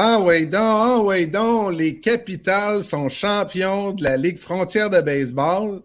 Ah ouais donc, ah donc, les Capitals sont champions de la Ligue frontière de baseball.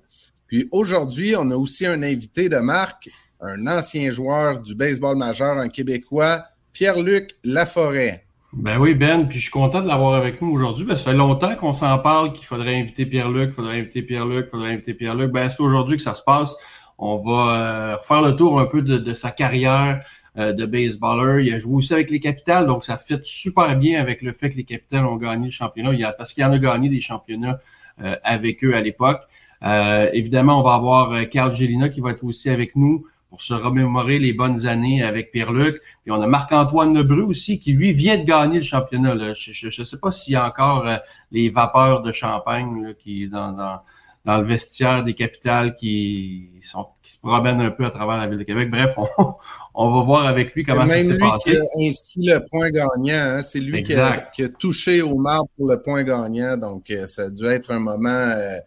Puis aujourd'hui, on a aussi un invité de marque, un ancien joueur du baseball majeur, un Québécois, Pierre-Luc Laforêt. Ben oui, Ben, puis je suis content de l'avoir avec nous aujourd'hui. que ça fait longtemps qu'on s'en parle qu'il faudrait inviter Pierre-Luc, qu'il faudrait inviter Pierre-Luc, qu'il faudrait inviter Pierre-Luc. Ben, c'est aujourd'hui que ça se passe. On va euh, faire le tour un peu de, sa carrière de baseballer. Il a joué aussi avec les Capitals, donc ça fit super bien avec le fait que les Capitals ont gagné le championnat. Il a, parce qu'il en a gagné des championnats euh, avec eux à l'époque. Euh, évidemment, on va avoir euh, Carl Gélina qui va être aussi avec nous pour se remémorer les bonnes années avec Pierre-Luc. Puis on a Marc-Antoine Lebru aussi qui, lui, vient de gagner le championnat. Là. Je ne sais pas s'il y a encore euh, les vapeurs de champagne là, qui dans, dans, dans le vestiaire des capitales qui, sont, qui se promènent un peu à travers la ville de Québec. Bref, on, on va voir avec lui comment ça Même s'est lui passé. qui a inscrit le point gagnant. hein. C'est lui qui a, Exact. qui a touché au marbre pour le point gagnant. Donc, euh, ça a dû être un moment euh,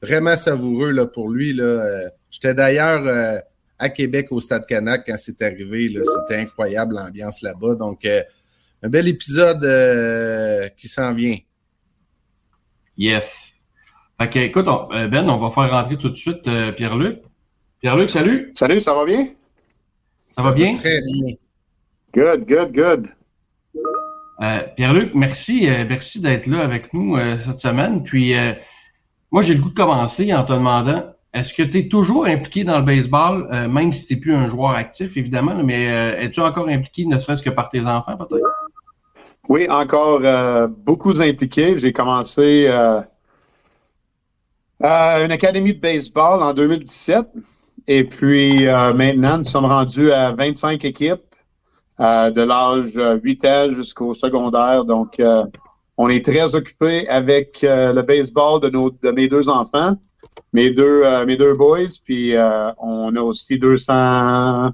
vraiment savoureux là, pour lui. Là. Euh, J'étais d'ailleurs euh, à Québec au Stade Canac quand c'est arrivé. là. C'était incroyable l'ambiance là-bas. Donc, euh, un bel épisode qui s'en vient. Yes. Fait que, écoute, on- euh, Ben, on va faire rentrer tout de suite euh, Pierre-Luc. Pierre-Luc, salut. Salut, ça va bien? Ça va bien? Très bien. Good, good, good. Euh, Pierre-Luc, merci, euh, merci d'être là avec nous euh, cette semaine. Puis, euh, moi, j'ai le goût de commencer en te demandant, est-ce que tu es toujours impliqué dans le baseball, euh, même si tu n'es plus un joueur actif, évidemment, là, mais euh, es-tu encore impliqué, ne serait-ce que par tes enfants, peut-être? Oui, encore euh, beaucoup impliqués. J'ai commencé euh, une académie de baseball en 2017. Et puis euh, maintenant, nous sommes rendus à 25 équipes euh, de l'âge euh, 8 ans jusqu'au secondaire. Donc, on est très occupés avec le baseball de, nos, de mes deux enfants, mes deux, mes deux boys. Puis on a aussi 200,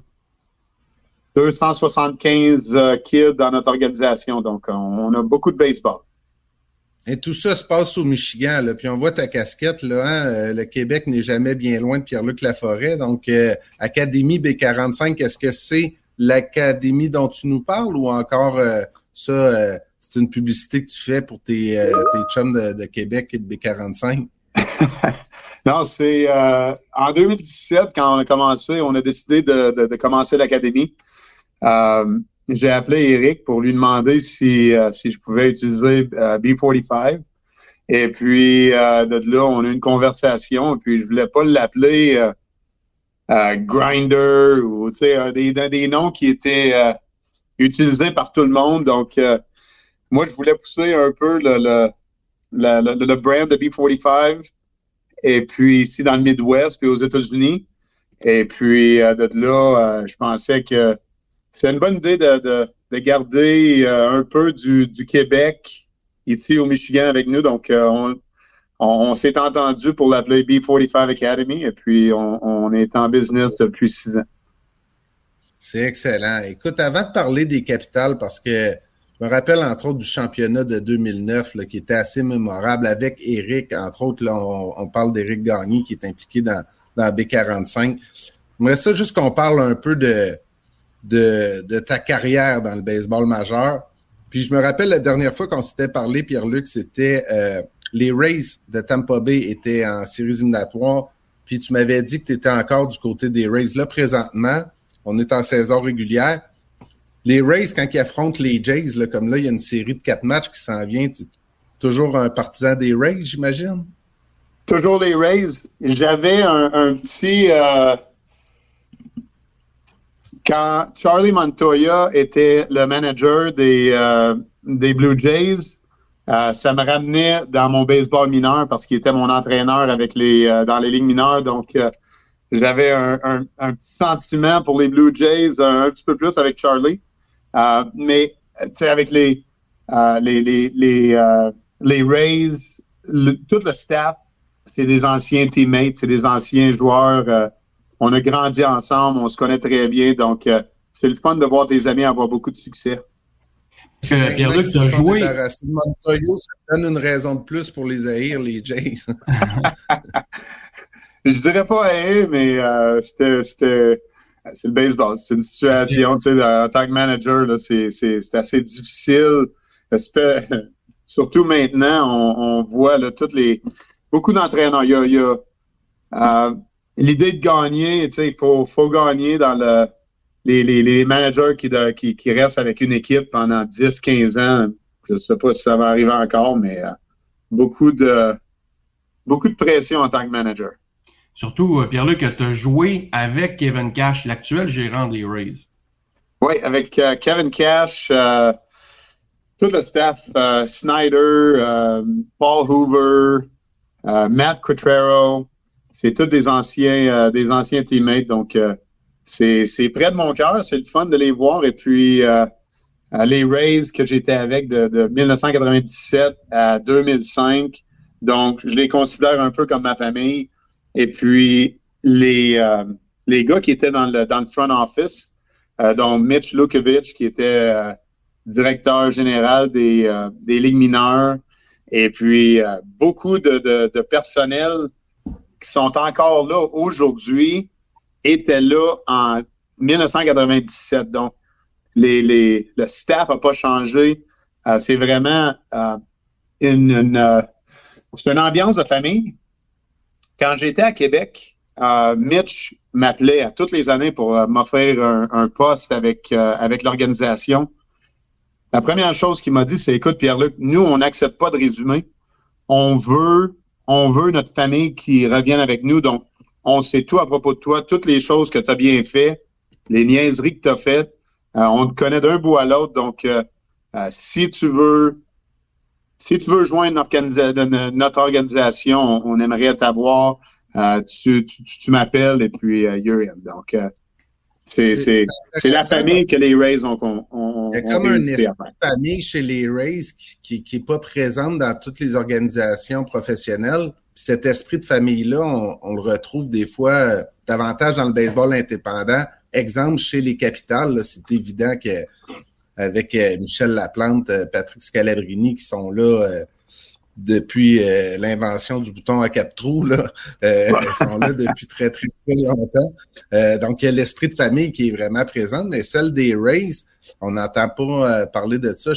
275 euh, kids dans notre organisation. Donc, on, on a beaucoup de baseball. Et tout ça se passe au Michigan, là. Puis on voit ta casquette, hein? euh, le Québec n'est jamais bien loin de Pierre-Luc Laforêt. Donc, euh, Académie B45, est-ce que c'est l'académie dont tu nous parles ou encore euh, ça, c'est une publicité que tu fais pour tes, tes chums de, Québec et de B45? Non, c'est en 2017, quand on a commencé, on a décidé de, de- commencer l'académie. J'ai appelé Eric pour lui demander si, euh, je pouvais utiliser euh, B45. Et puis, euh, de là, on a eu une conversation. Et puis, je voulais pas l'appeler Grinder ou des, des noms qui étaient utilisés par tout le monde. Donc, moi, je voulais pousser un peu le, le, le, brand de B45 et puis ici dans le Midwest, puis aux États-Unis. Et puis de là, je pensais que c'est une bonne idée de, de, de garder euh, un peu du, Québec ici au Michigan avec nous. Donc, euh, on, s'est entendu pour l'appeler B45 Academy et puis on, est en business depuis six ans. C'est excellent. Écoute, avant de parler des capitales, parce que je me rappelle entre autres du championnat de 2009 là, qui était assez mémorable avec Eric, entre autres, là, on, parle d'Éric Gagné qui est impliqué dans, dans B45. J'aimerais ça juste qu'on parle un peu de, de, ta carrière dans le baseball majeur. Puis je me rappelle la dernière fois qu'on s'était parlé, Pierre-Luc, c'était euh, les Rays de Tampa Bay étaient en séries éliminatoires. Puis tu m'avais dit que tu étais encore du côté des Rays. Là, présentement, on est en saison régulière. Les Rays, quand ils affrontent les Jays, là, comme là, il y a une série de quatre matchs qui s'en vient, toujours un partisan des Rays, j'imagine? Toujours les Rays. J'avais un, un petit. euh, quand Charlie Montoya était le manager des, euh, des Blue Jays, euh, ça me ramenait dans mon baseball mineur parce qu'il était mon entraîneur avec les, euh, dans les ligues mineures. Donc, euh, j'avais un, un- un petit sentiment pour les Blue Jays, un, petit peu plus avec Charlie. Euh, mais, tu sais, avec les, euh, les, les, les, euh, les Rays, tout le staff, c'est des anciens teammates, c'est des anciens joueurs. On a grandi ensemble, on se connaît très bien. Donc, euh, c'est le fun de voir tes amis avoir beaucoup de succès. Que Pierre-Luc, joué. débarrassés de Montoyo, ça donne une raison de plus pour les haïr, les Jays. Je dirais pas hey, mais euh, c'était, c'était, c'est le baseball. C'est une situation, tu sais, en tant que manager, là, c'est, c'est, c'est assez difficile. Surtout maintenant, on, on voit là, toutes les, beaucoup d'entraîneurs. Il y a, il y a euh, l'idée de gagner, tu sais, il faut, faut gagner dans le, les, les, les managers qui, de- qui, qui restent avec une équipe pendant 10, 15 ans. Je sais pas si ça va arriver encore, mais euh, beaucoup de, beaucoup de pression en tant que manager. Surtout, euh, Pierre-Luc, tu as joué avec Kevin Cash, l'actuel gérant des Rays. Oui, avec euh, Kevin Cash, euh, tout le staff, euh, Snyder, euh, Paul Hoover, euh, Matt Quatrero, c'est tous des anciens, euh, des anciens teammates. Donc, euh, c'est près de mon cœur, c'est le fun de les voir. Et puis, euh, les Rays que j'étais avec de, de 1997 à 2005, donc je les considère un peu comme ma famille. Et puis, les, euh, les gars qui étaient dans le, dans le front office, euh, dont Mitch Lukovic, qui était directeur général des, des ligues mineures, et puis beaucoup de, de, de personnel qui sont encore là aujourd'hui étaient là en 1997. Donc, les, les, le staff n'a pas changé. Euh, c'est vraiment euh, une, euh, c'est une ambiance de famille. Quand j'étais à Québec, Mitch m'appelait à toutes les années pour m'offrir un, poste avec, avec l'organisation. La première chose qu'il m'a dit, c'est écoute, Pierre-Luc, nous, on n'accepte pas de résumé. On veut, on veut notre famille qui revienne avec nous. Donc, on sait tout à propos de toi, toutes les choses que tu as bien fait, les niaiseries que tu as faites. Euh, on te connaît d'un bout à l'autre. Donc, euh, euh, si tu veux si tu veux joindre notre organisation, on, aimerait t'avoir. Tu tu, m'appelles et puis you're. Donc, c'est la famille que les Rays ont, ont, ont Il y a comme de famille chez les Rays qui, qui, qui est pas présente dans toutes les organisations professionnelles. Puis cet esprit de famille-là, on, on le retrouve des fois euh, davantage dans le baseball indépendant. Exemple, chez les Capitales, c'est évident que avec euh, Michel Laplante, euh, Patrick Scalabrini qui sont là depuis euh, l'invention du bouton à quatre trous, là, euh, ils sont là depuis très, très, très longtemps. Euh, donc, il y a l'esprit de famille qui est vraiment présent, mais celle des Rays, on n'entend pas euh, parler de ça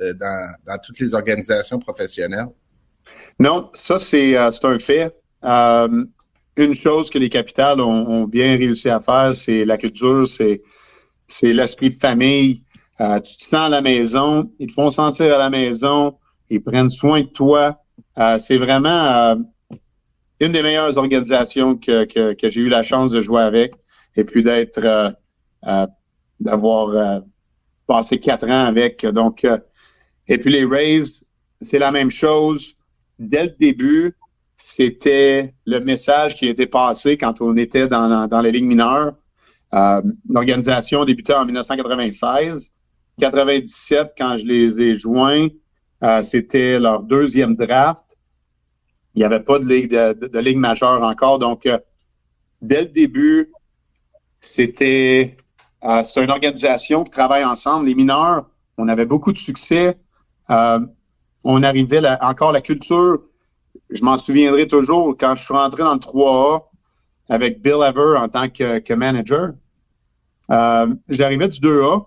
euh, dans, dans toutes les organisations professionnelles. Non, ça, c'est euh, c'est un fait. Euh, une chose que les capitales ont, ont bien réussi à faire, c'est la culture, c'est c'est l'esprit de famille. Euh, tu te sens à la maison, ils te font sentir à la maison, ils prennent soin de toi. Euh, c'est vraiment euh, une des meilleures organisations que, que, que j'ai eu la chance de jouer avec et puis d'être euh, euh, d'avoir passé quatre ans avec. Donc, et puis les Rays, c'est la même chose. Dès le début, c'était le message qui était passé quand on était dans, dans les ligues mineures. Euh, L'organisation débutait en 1996. 97, quand je les ai joints, euh, c'était leur deuxième draft. Il n'y avait pas de ligue, de, majeure encore. Donc, euh, dès le début, c'était euh, une organisation qui travaille ensemble. Les mineurs, on avait beaucoup de succès. On arrivait là, encore la culture. Je m'en souviendrai toujours quand je suis rentré dans le 3A avec Bill Ever en tant que, que manager. J'arrivais du 2A.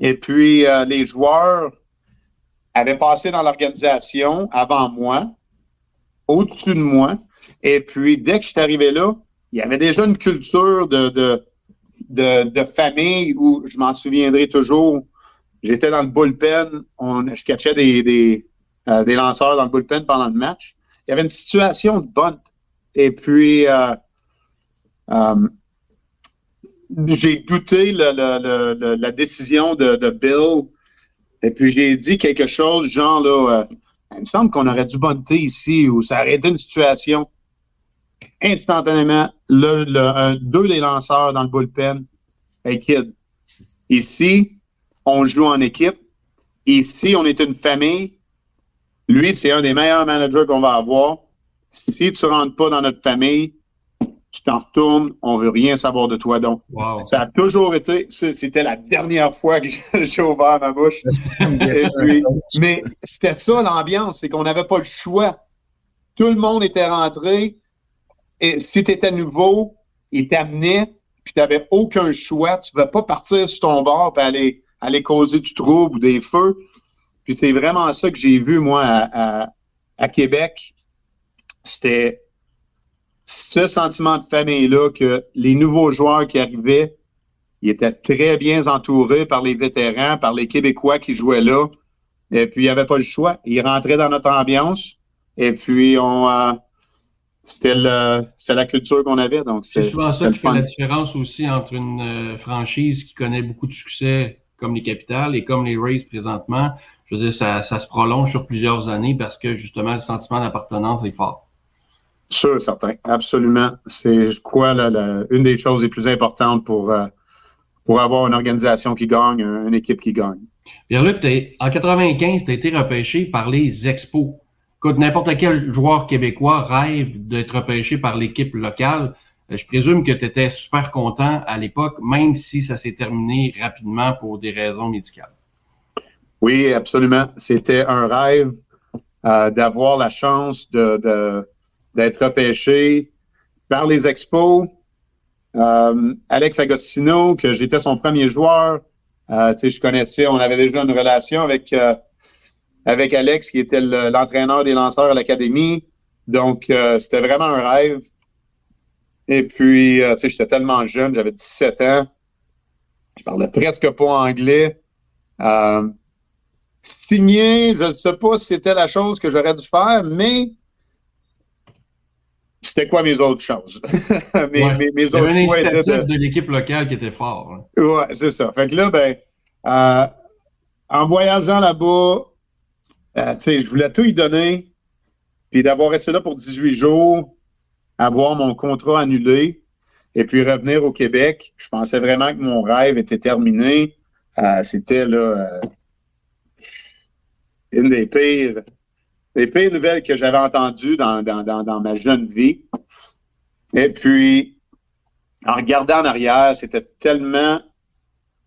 Et puis, les joueurs avaient passé dans l'organisation avant moi, au-dessus de moi. Et puis, dès que je suis arrivé là, il y avait déjà une culture de, de, de, famille où je m'en souviendrai toujours. J'étais dans le bullpen, on, je catchais des, des, euh, des lanceurs dans le bullpen pendant le match. Il y avait une situation de bunt. Et puis, euh, euh, j'ai douté le- le- la décision de, de Bill. Et puis, j'ai dit quelque chose, genre, là, euh, il me semble qu'on aurait dû bunter ici ou ça aurait été une situation. Instantanément, le, le- un- deux des lanceurs dans le bullpen. Hey, kid, ici, on joue en équipe. Ici, on est une famille. Lui, c'est un des meilleurs managers qu'on va avoir. Si tu rentres pas dans notre famille, tu t'en retournes, on veut rien savoir de toi. Donc, Wow. ça a toujours été, c'était la dernière fois que j'ai ouvert ma bouche. Puis, mais c'était ça l'ambiance, c'est qu'on n'avait pas le choix. Tout le monde était rentré. Et si tu étais nouveau, ils t'amenaient, puis tu n'avais aucun choix. Tu ne pouvais pas partir sur ton bord et aller, aller causer du trouble ou des feux. Puis c'est vraiment ça que j'ai vu, moi, à, à- à Québec. C'était ce sentiment de famille-là que les nouveaux joueurs qui arrivaient, ils étaient très bien entourés par les vétérans, par les Québécois qui jouaient là. Et puis, il n'y avait pas le choix. Ils rentraient dans notre ambiance. Et puis, on, euh, c'était la culture qu'on avait. Donc, C'est souvent ça qui fait la différence aussi entre une euh, franchise qui connaît beaucoup de succès comme les Capitals et comme les Rays présentement. Je veux dire, ça, ça se prolonge sur plusieurs années parce que justement, le sentiment d'appartenance est fort. Sûr, certain. Absolument. C'est quoi la, la- une des choses les plus importantes pour, euh, pour avoir une organisation qui gagne, une équipe qui gagne. Pierre-Luc, t'es- en 95, tu as été repêché par les Expos. Écoute, n'importe quel joueur québécois rêve d'être repêché par l'équipe locale. Euh, Je présume que tu étais super content à l'époque, même si ça s'est terminé rapidement pour des raisons médicales. Oui, absolument. C'était un rêve euh, d'avoir la chance de, de- d'être repêché par les expos. Euh, Alex Agostino, que j'étais son premier joueur, euh, je connaissais, on avait déjà une relation avec, euh, avec Alex, qui était le- l'entraîneur des lanceurs à l'académie. Donc, euh, c'était vraiment un rêve. Et puis, euh, j'étais tellement jeune, j'avais 17 ans. Je parlais presque pas anglais. Euh, signer, je ne sais pas si c'était la chose que j'aurais dû faire, mais c'était quoi mes autres choses? mes, Ouais. mes- mes autres choix étaient de- de l'équipe locale qui était fort. hein. Ouais, c'est ça. Fait que là, ben, euh, en voyageant là-bas, euh, tu sais, je voulais tout y donner, puis d'avoir resté là pour 18 jours, avoir mon contrat annulé, et puis revenir au Québec. Je pensais vraiment que mon rêve était terminé. Euh, C'était là euh, une des pires, des pires nouvelles que j'avais entendues dans, dans, dans, ma jeune vie. Et puis, en regardant en arrière, c'était tellement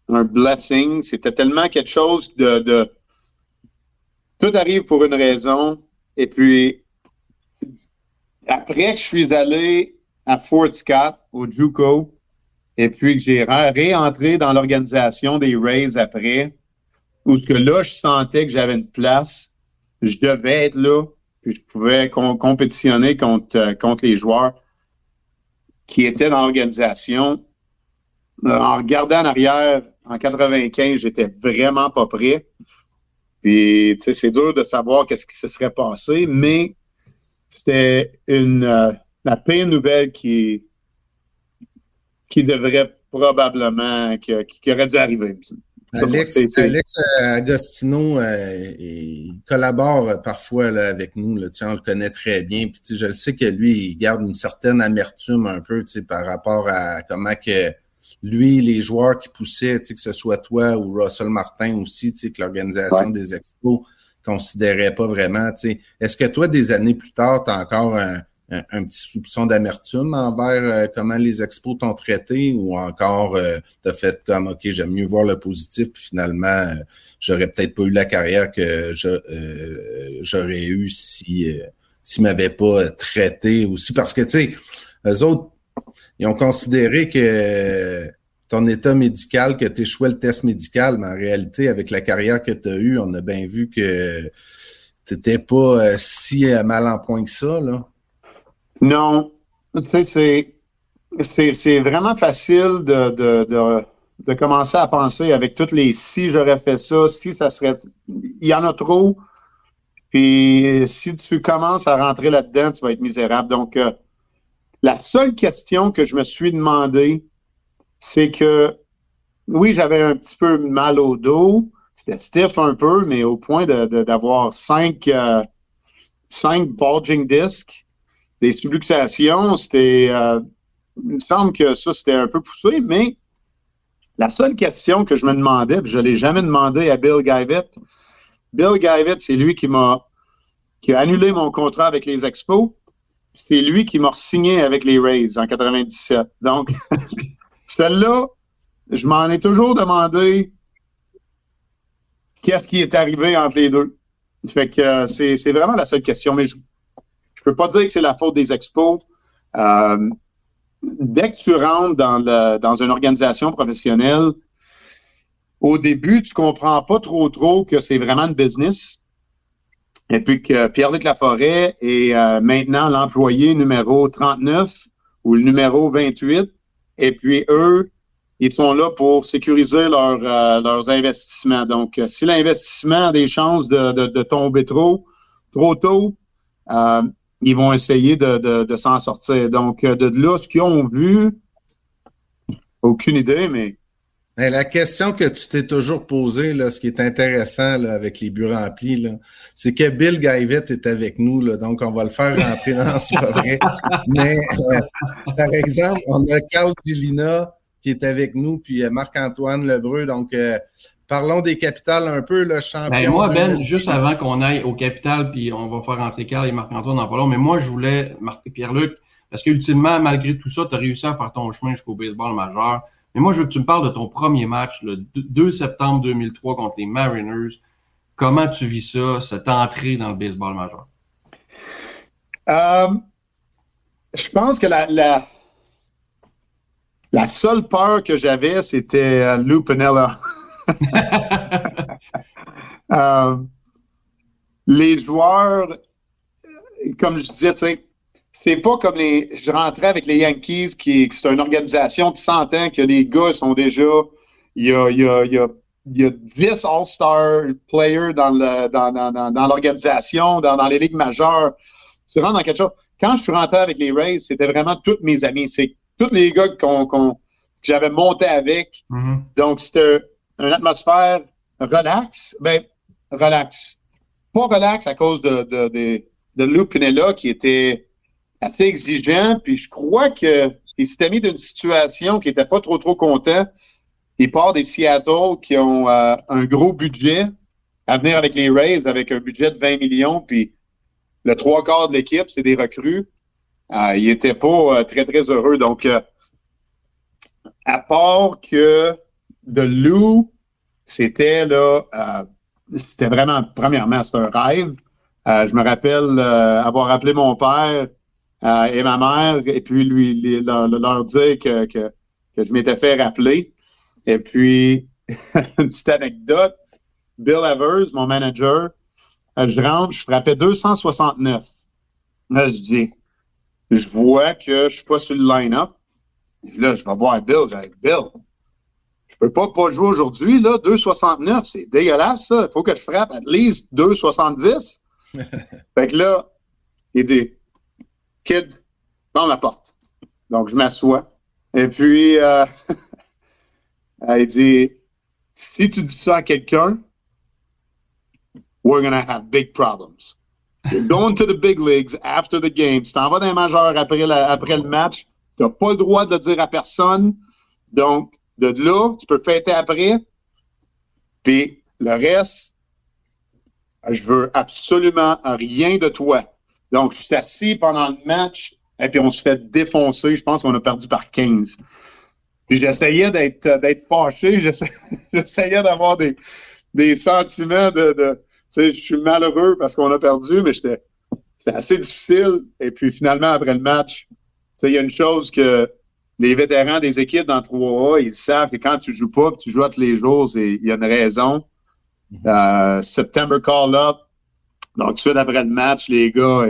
un blessing, c'était tellement quelque chose de, tout arrive pour une raison. Et puis après que je suis allé à Fort Scott au JUCO, et puis que j'ai ré- réentré dans l'organisation des Rays après, où ce que là je sentais que j'avais une place, je devais être là, puis je pouvais com- compétitionner contre euh, contre les joueurs qui étaient dans l'organisation. Euh, en regardant en arrière, en 95, j'étais vraiment pas prêt. Puis, tu sais, c'est dur de savoir qu'est-ce qui se serait passé, mais c'était une euh, la pire nouvelle qui qui devrait probablement qui- qui aurait dû arriver. Alex, euh, Agostino, euh, il collabore euh, parfois là, avec nous. Là, on le connaît très bien. Puis, tu sais, je le sais que lui, il garde une certaine amertume un peu par rapport à comment que lui, les joueurs qui poussaient, que ce soit toi ou Russell Martin aussi, tu sais, que l'organisation Ouais. des expos considérait pas vraiment. Est-ce que toi, des années plus tard, tu as encore un, un, petit soupçon d'amertume envers euh, comment les expos t'ont traité ou encore euh, t'as fait comme OK, j'aime mieux voir le positif, puis finalement, euh, j'aurais peut-être pas eu la carrière que euh, j'aurais eu si euh, s'ils m'avaient pas traité aussi. Parce que tu sais, eux autres, ils ont considéré que ton état médical, que tu échouais le test médical, mais en réalité, avec la carrière que tu as eue, on a bien vu que t'étais pas euh, si euh, mal en point que ça, là. Non, tu sais, c'est vraiment facile de, de, de, de commencer à penser avec toutes les si j'aurais fait ça, si ça serait. Il y en a trop. Puis si tu commences à rentrer là-dedans, tu vas être misérable. Donc, euh, la seule question que je me suis demandé, c'est que oui, j'avais un petit peu mal au dos. C'était stiff un peu, mais au point d'avoir cinq, euh, cinq bulging discs, des subluxations, c'était. euh, il me semble que ça, c'était un peu poussé, mais la seule question que je me demandais, puis je ne l'ai jamais demandé à Bill Guyvett, Bill Guyvett, c'est lui qui m'a qui a annulé mon contrat avec les Expos. C'est lui qui m'a signé avec les Rays en 97. Donc, celle-là, je m'en ai toujours demandé qu'est-ce qui est arrivé entre les deux. Fait que euh, c'est vraiment la seule question. Mais je peux pas dire que c'est la faute des Expos. Euh, dès que tu rentres dans, le, dans une organisation professionnelle, au début, tu comprends pas trop trop que c'est vraiment une business. Et puis que Pierre-Luc Laforêt est euh, maintenant l'employé numéro 39 ou le numéro 28. Et puis eux, ils sont là pour sécuriser euh, leurs investissements. Donc, euh, si l'investissement a des chances de, de, de tomber trop, trop tôt, euh, ils vont essayer de, de, s'en sortir. Donc, euh, de là, ce qu'ils ont vu, aucune idée, mais la question que tu t'es toujours posée, là, ce qui est intéressant avec les buts remplis, c'est que Bill Guyvett est avec nous, donc on va le faire rentrer dans ce vrai. Mais euh, par exemple, on a Carl Gilina qui est avec nous, puis euh, Marc-Antoine Lebreu. Donc, parlons des capitales un peu, le champion. Ben, moi, Ben, 2000. juste avant qu'on aille au capital, puis on va faire rentrer Carl et Marc-Antoine dans pas long, mais moi, je voulais marquer Pierre-Luc, parce qu'ultimement, malgré tout ça, tu as réussi à faire ton chemin jusqu'au baseball majeur. Mais moi, je veux que tu me parles de ton premier match, le 2 septembre 2003 contre les Mariners. Comment tu vis ça, cette entrée dans le baseball majeur? Euh, je pense que la, la, la seule peur que j'avais, c'était euh, Lou Pinella. Euh, les joueurs, comme je disais, tu sais, c'est pas comme les. Je rentrais avec les Yankees, qui, c'est une organisation de 100 ans, que les gars sont déjà. Il y a, il y a, il y a, il y a 10 All-Star players dans, le, dans, dans, dans, dans l'organisation, dans, dans les ligues majeures. Tu rentres dans quelque chose. Quand je suis rentré avec les Rays, c'était vraiment tous mes amis. C'est tous les gars qu'on, qu'on, que j'avais monté avec. Mhm. Donc, c'était une atmosphère relax. Ben, relax. Pas relax à cause de, de, de, de Lou Pinella qui était assez exigeant. Puis je crois que il s'était mis d'une situation qui n'était pas trop, trop content. Il part des Seattle qui ont euh, un gros budget à venir avec les Rays avec un budget de 20 millions. Puis le trois quarts de l'équipe, c'est des recrues. Euh, il était pas euh, très, très heureux. Donc, euh, à part que de Lou, c'était là, euh, c'était vraiment, premièrement, c'est un rêve. Euh, je me rappelle euh, avoir appelé mon père euh, et ma mère et puis lui, lui- leur, dire que, que, je m'étais fait rappeler. Et puis, une petite anecdote, Bill Evers, mon manager, je rentre, je frappais 269. Là, je dis, je vois que je suis pas sur le line-up. Là, je vais voir Bill. J'ai Bill, je peux pas pas jouer aujourd'hui, là, 2,69, c'est dégueulasse, ça. Il faut que je frappe at least 2,70. fait que là, il dit, kid, dans la porte. Donc, je m'assois. Et puis, euh, il dit, si tu dis ça à quelqu'un, we're gonna have big problems. You're going to the big leagues after the game. Tu t'en vas dans les majeurs après, la- après le match. Tu n'as pas le droit de le dire à personne. Donc, de là, tu peux fêter après. Puis le reste, je veux absolument rien de toi. Donc, je suis assis pendant le match et puis on se fait défoncer. Je pense qu'on a perdu par 15. Puis j'essayais d'être d'être fâché. J'essa- J'essayais d'avoir des, des sentiments de, de tu sais, je suis malheureux parce qu'on a perdu, mais j'étais c'est assez difficile. Et puis finalement, après le match, tu sais, il y a une chose que les vétérans des équipes dans 3A, ils savent que quand tu joues pas, tu joues à tous les jours, il y a une raison. Euh, September call-up. Donc, tout de suite après le match, les gars,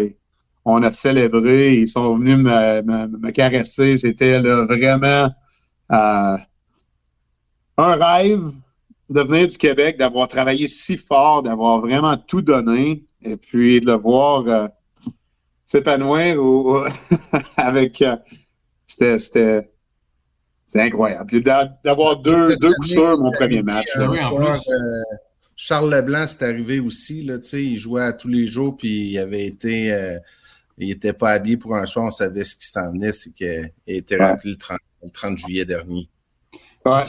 On a célébré. Ils sont venus me, me- me caresser. C'était vraiment euh, un rêve de venir du Québec, d'avoir travaillé si fort, d'avoir vraiment tout donné, et puis de le voir euh, s'épanouir ou- ou- avec. Euh, c'était, incroyable. Puis d'avoir deux, deux coups sûrs mon premier match. Un là. Oui, en soir, plus. euh, Charles Leblanc, c'est arrivé aussi. Là, tu sais, il jouait à tous les jours, puis il avait été. euh, il n'était pas habillé pour un soir, on savait ce qui s'en venait, c'est qu'il était Ouais. rappelé le 30, le 30 juillet dernier. Ouais.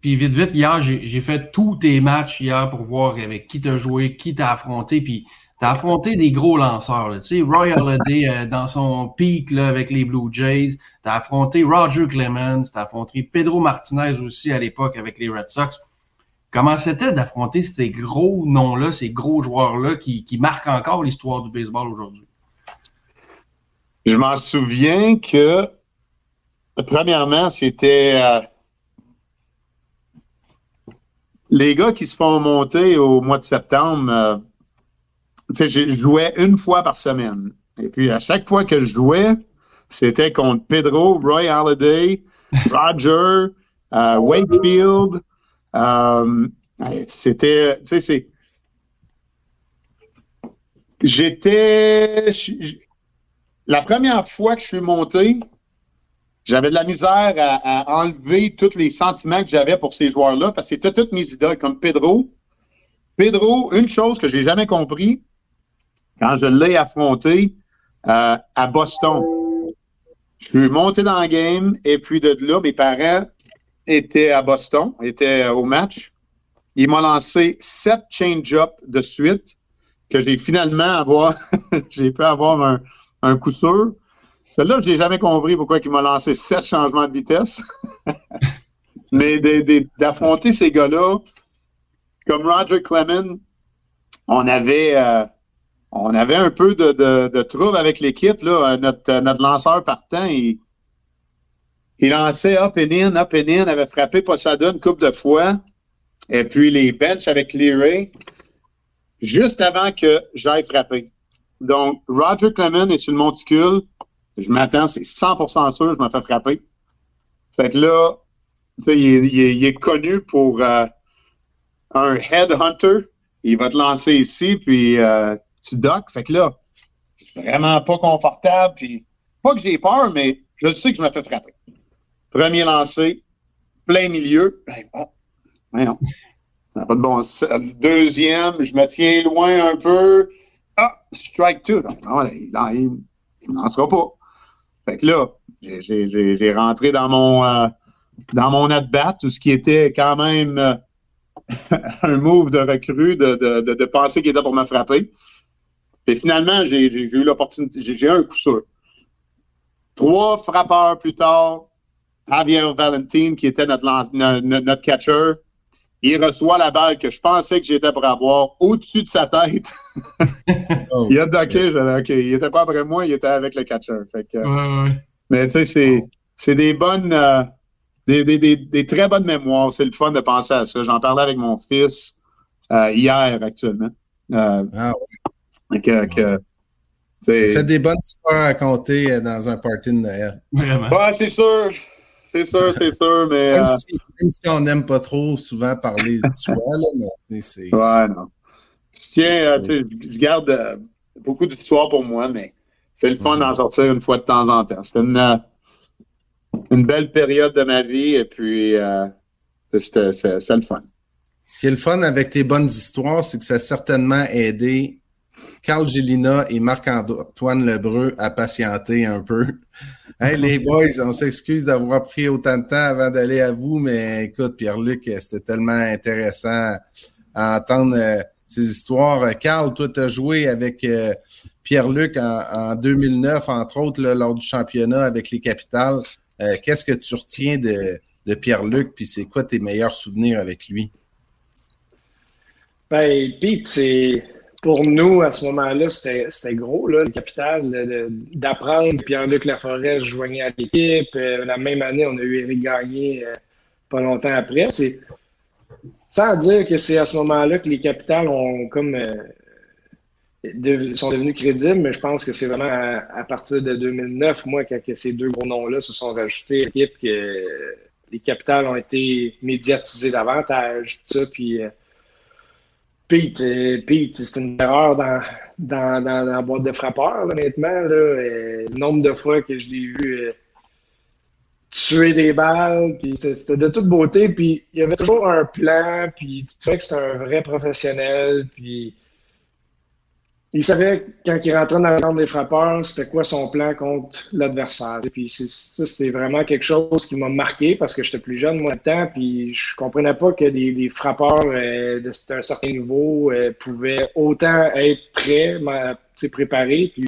Puis vite, vite, hier, j'ai j'ai fait tous tes matchs hier pour voir avec qui t'as joué, qui t'as affronté. Puis t'as affronté des gros lanceurs. là. Tu sais, Roy Halladay euh, dans son pic avec les Blue Jays. T'as affronté Roger Clemens. T'as affronté Pedro Martinez aussi à l'époque avec les Red Sox. Comment c'était d'affronter ces gros noms-là, ces gros joueurs-là qui, qui marquent encore l'histoire du baseball aujourd'hui? Je m'en souviens que, premièrement, c'était euh, les gars qui se font monter au mois de septembre. euh, sais, je jouais une fois par semaine. Et puis, à chaque fois que je jouais, c'était contre Pedro, Roy Halladay, Roger, euh, Wakefield. euh, c'était, tu sais, c'est. J'étais. la première fois que je suis monté, j'avais de la misère à, à enlever tous les sentiments que j'avais pour ces joueurs-là parce que c'était toutes mes idoles, comme Pedro. Pedro, une chose que j'ai jamais compris, quand je l'ai affronté euh, à Boston, je suis monté dans le game et puis de là, mes parents étaient à Boston, étaient au match. Il m'a lancé sept change-up de suite que j'ai finalement avoir, j'ai pu avoir un, un coup sûr. Celle-là, je n'ai jamais compris pourquoi il m'a lancé sept changements de vitesse. Mais d'affronter ces gars-là, comme Roger Clemens, on avait, euh, on avait un peu de, de, de trouble avec l'équipe. là. Euh, Notre, euh, notre lanceur partant, il, il lançait up and in, up and in, avait frappé Posada une couple de fois. Et puis les benches avec Leary, juste avant que j'aille frapper. Donc, Roger Clemens est sur le monticule. Je m'attends, c'est 100% sûr, je me fais frapper. Fait que là, il, est- il est- il est connu pour euh, un headhunter. Il va te lancer ici, puis euh, tu docks. Fait que là, je suis vraiment pas confortable. Puis, pas que j'ai peur, mais je sais que je me fais frapper. Premier lancé, plein milieu. Ben, ben non. Pas de bon. Deuxième, je me tiens loin un peu. Ah, strike two. Il ne me lancera pas. Fait que là, j'ai- rentré dans mon euh, dans mon at-bat, tout ce qui était quand même euh, un move de recrue, de, de, de, de penser qu'il était pour me frapper. Et finalement, j'ai eu l'opportunité, j'ai un coup sûr. Trois frappeurs plus tard, Javier Valentin, qui était notre, lance- catcher, il reçoit la balle que je pensais que j'étais pour avoir au-dessus de sa tête. Oh, Il a docké, OK, il était pas après moi, il était avec le catcher. Fait que, Ouais, ouais, ouais. mais tu sais, c'est, c'est des bonnes, euh, des, des, des, des très bonnes mémoires. C'est le fun de penser à ça. J'en parlais avec mon fils euh, hier actuellement. Euh, Ah que, que, c'est- Faites des bonnes histoires à raconter euh, dans un party de Noël. Vraiment. Ouais, c'est sûr. C'est sûr, c'est sûr, mais. Même, euh, si, même si on n'aime pas trop souvent parler de soi, là, mais c'est. Ouais, non. Je tiens, euh, tu sais, je garde euh, beaucoup d'histoires pour moi, mais c'est le fun Mhm. d'en sortir une fois de temps en temps. C'était une, une belle période de ma vie et puis euh, c'était le fun. Ce qui est le fun avec tes bonnes histoires, c'est que ça a certainement aidé Carl Gélina et Marc-Antoine Lebreu à patienter un peu. Hey, les boys, on s'excuse d'avoir pris autant de temps avant d'aller à vous, mais écoute, Pierre-Luc, c'était tellement intéressant à entendre euh, ces histoires. Euh, Carl, toi, tu as joué avec euh, Pierre-Luc en, en 2009, entre autres, lors du championnat avec les Capitales. Qu'est-ce que tu retiens de, de Pierre-Luc, puis c'est quoi tes meilleurs souvenirs avec lui? Ben, Pete, c'est pour nous, à ce moment-là, c'était gros, là, le capital, d'apprendre. Pierre-Luc Laforêt joignait à l'équipe. Euh, la même année, on a eu Éric Gagné euh, pas longtemps après. Sans dire que c'est à ce moment-là que les capitales ont comme euh, sont devenus crédibles, mais je pense que c'est vraiment à, partir de 2009, moi, quand que ces deux gros noms-là se sont rajoutés à l'équipe, que les capitales ont été médiatisés davantage, tout ça, puis Pete, Pete, c'est une erreur dans, dans, dans, la boîte de frappeurs, honnêtement. Là, le nombre de fois que je l'ai vu euh, tuer des balles, puis c'était de toute beauté, puis il y avait toujours un plan, puis tu sais que c'était un vrai professionnel, puis il savait quand il rentrait dans la tente des frappeurs, c'était quoi son plan contre l'adversaire. Puis c'est- ça, c'est vraiment quelque chose qui m'a marqué parce que j'étais plus jeune, moi, de temps, puis je comprenais pas que des, frappeurs euh, de un certain niveau euh, pouvaient autant être prêts, préparés, puis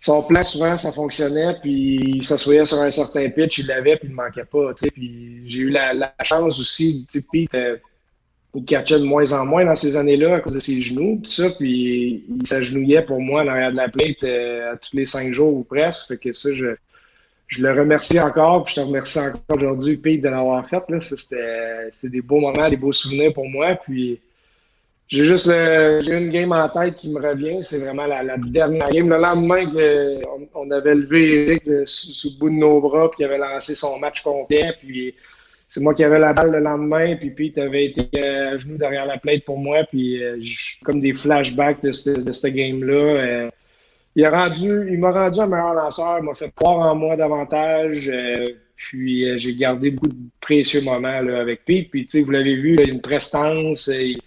son plan, souvent, ça fonctionnait, puis il s'assoyait sur un certain pitch, il l'avait, puis il ne manquait pas. Puis j'ai eu la, chance aussi, Pete, euh, il catchait de moins en moins dans ces années-là à cause de ses genoux, tout ça, puis il s'agenouillait pour moi en arrière de la plate euh, à tous les cinq jours ou presque, fait que ça, je, je le remercie encore, puis je te remercie encore aujourd'hui, Pete, de l'avoir fait, c'était, c'est des beaux moments, des beaux souvenirs pour moi, puis j'ai juste une game en tête qui me revient, c'est vraiment la, dernière game. Le lendemain qu'on on avait levé Eric sous le bout de nos bras, puis il avait lancé son match complet, puis c'est moi qui avais la balle le lendemain, puis Pete avait été euh, à genoux derrière la plate pour moi, puis euh, comme des flashbacks de ce de cette game-là. euh, il a rendu, il m'a rendu un meilleur lanceur, il m'a fait croire en moi davantage. euh, puis euh, j'ai gardé beaucoup de précieux moments là, avec Pete. Puis vous l'avez vu, il a une prestance. euh, il-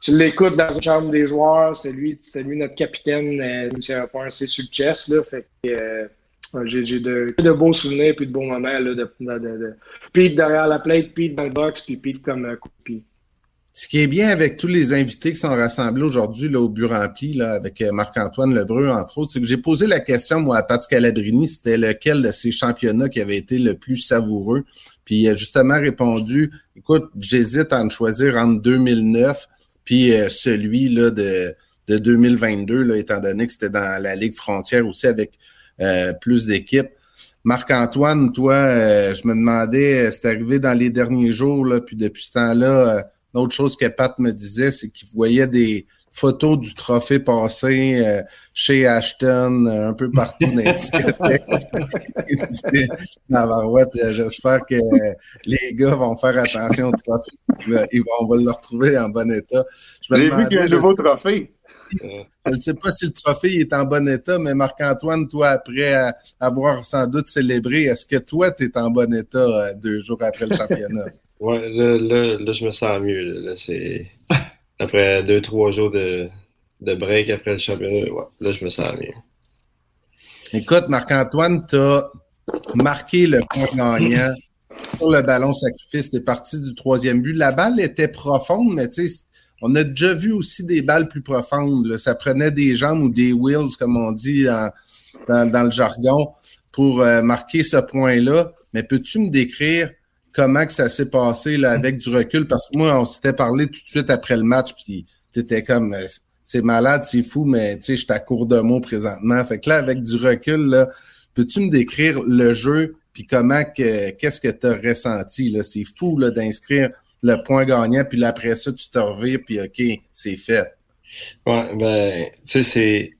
tu l'écoutes dans une chambre des joueurs, c'est lui, c'était lui notre capitaine, euh, c'est un point assez sur le chest, là. Fait que euh, j'ai de, de beaux souvenirs puis de beaux moments là, de, de, de, Pete derrière la plate, Pete dans le box, puis Pete comme euh, de pied. Ce qui est bien avec tous les invités qui sont rassemblés aujourd'hui au but rempli, là, avec euh, Marc-Antoine Lebreu, entre autres, c'est que j'ai posé la question, moi, à Pat Calabrini, c'était lequel de ces championnats qui avait été le plus savoureux? Puis il a justement répondu, écoute, j'hésite à en choisir entre 2009 puis euh, celui là, de, de 2022, là, étant donné que c'était dans la Ligue frontière aussi avec euh, plus d'équipes. Marc-Antoine, toi, euh, je me demandais, euh, c'est arrivé dans les derniers jours, là, puis depuis ce temps-là, euh, une autre chose que Pat me disait, c'est qu'il voyait des photos du trophée passé euh, chez Ashton, euh, un peu partout dans les discothèques. Euh, j'espère que euh, les gars vont faire attention au trophée. Ils vont, on va le retrouver en bon état. J'ai vu qu'il y a un nouveau trophée. Je ne sais pas si le trophée est en bon état, mais Marc-Antoine, toi, après euh, avoir sans doute célébré, est-ce que toi, tu es en bon état euh, deux jours après le championnat? Ouais, là, là, là, je me sens mieux. Là, c'est après deux, trois jours de, de break après le championnat. Ouais, là, je me sens mieux. Écoute, Marc-Antoine, tu as marqué le point gagnant sur le ballon sacrifice. Tu parti du troisième but. La balle était profonde, mais tu sais, on a déjà vu aussi des balles plus profondes. Ça prenait des jambes ou des wheels, comme on dit dans, le jargon, pour euh, marquer ce point-là. Mais peux-tu me décrire comment que ça s'est passé là, avec du recul? Parce que moi, on s'était parlé tout de suite après le match, puis t'étais comme euh, c'est malade, c'est fou, mais tu sais, je suis à court de mots présentement. Fait que là, avec du recul, peux-tu me décrire le jeu, puis comment que qu'est-ce que tu as ressenti? C'est fou d'inscrire le point gagnant, puis après ça, tu te revires, puis OK, c'est fait. Ouais, ben, tu sais, c'est.